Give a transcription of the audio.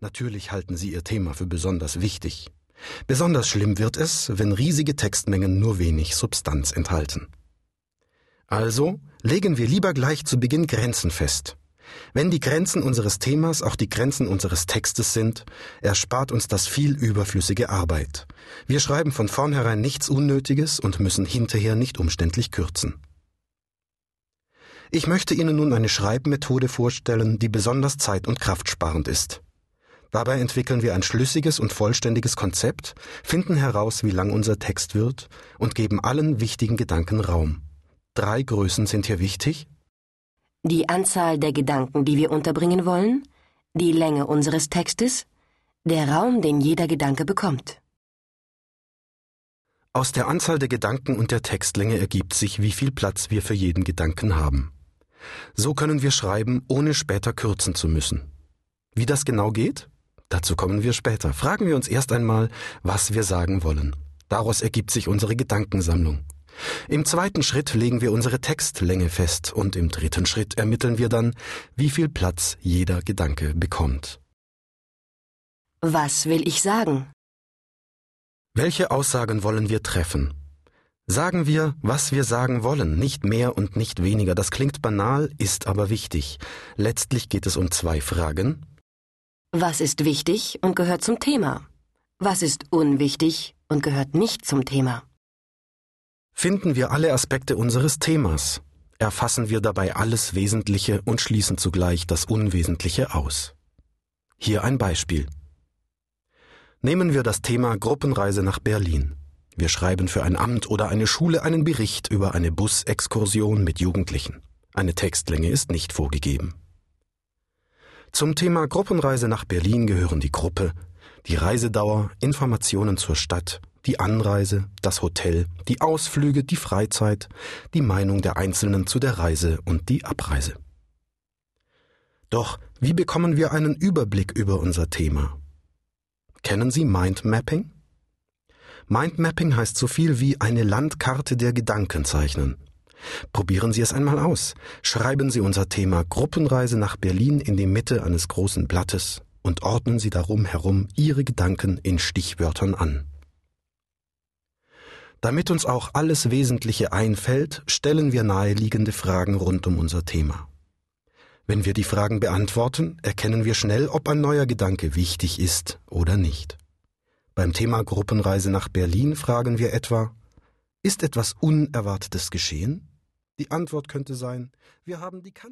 Natürlich halten Sie Ihr Thema für besonders wichtig. Besonders schlimm wird es, wenn riesige Textmengen nur wenig Substanz enthalten. Also legen wir lieber gleich zu Beginn Grenzen fest. Wenn die Grenzen unseres Themas auch die Grenzen unseres Textes sind, erspart uns das viel überflüssige Arbeit. Wir schreiben von vornherein nichts Unnötiges und müssen hinterher nicht umständlich kürzen. Ich möchte Ihnen nun eine Schreibmethode vorstellen, die besonders zeit- und kraftsparend ist. Dabei entwickeln wir ein schlüssiges und vollständiges Konzept, finden heraus, wie lang unser Text wird und geben allen wichtigen Gedanken Raum. Drei Größen sind hier wichtig. Die Anzahl der Gedanken, die wir unterbringen wollen, die Länge unseres Textes, der Raum, den jeder Gedanke bekommt. Aus der Anzahl der Gedanken und der Textlänge ergibt sich, wie viel Platz wir für jeden Gedanken haben. So können wir schreiben, ohne später kürzen zu müssen. Wie das genau geht? Dazu kommen wir später. Fragen wir uns erst einmal, was wir sagen wollen. Daraus ergibt sich unsere Gedankensammlung. Im zweiten Schritt legen wir unsere Textlänge fest und im dritten Schritt ermitteln wir dann, wie viel Platz jeder Gedanke bekommt. Was will ich sagen? Welche Aussagen wollen wir treffen? Sagen wir, was wir sagen wollen, nicht mehr und nicht weniger. Das klingt banal, ist aber wichtig. Letztlich geht es um zwei Fragen. Was ist wichtig und gehört zum Thema? Was ist unwichtig und gehört nicht zum Thema? Finden wir alle Aspekte unseres Themas, erfassen wir dabei alles Wesentliche und schließen zugleich das Unwesentliche aus. Hier ein Beispiel. Nehmen wir das Thema Gruppenreise nach Berlin. Wir schreiben für ein Amt oder eine Schule einen Bericht über eine Busexkursion mit Jugendlichen. Eine Textlänge ist nicht vorgegeben. Zum Thema Gruppenreise nach Berlin gehören die Gruppe, die Reisedauer, Informationen zur Stadt, die Anreise, das Hotel, die Ausflüge, die Freizeit, die Meinung der Einzelnen zu der Reise und die Abreise. Doch wie bekommen wir einen Überblick über unser Thema? Kennen Sie Mindmapping? Mindmapping heißt so viel wie eine Landkarte der Gedanken zeichnen. Probieren Sie es einmal aus. Schreiben Sie unser Thema Gruppenreise nach Berlin in die Mitte eines großen Blattes und ordnen Sie darum herum Ihre Gedanken in Stichwörtern an. Damit uns auch alles Wesentliche einfällt, stellen wir naheliegende Fragen rund um unser Thema. Wenn wir die Fragen beantworten, erkennen wir schnell, ob ein neuer Gedanke wichtig ist oder nicht. Beim Thema Gruppenreise nach Berlin fragen wir etwa, ist etwas Unerwartetes geschehen? Die Antwort könnte sein, wir haben die Kanzlerin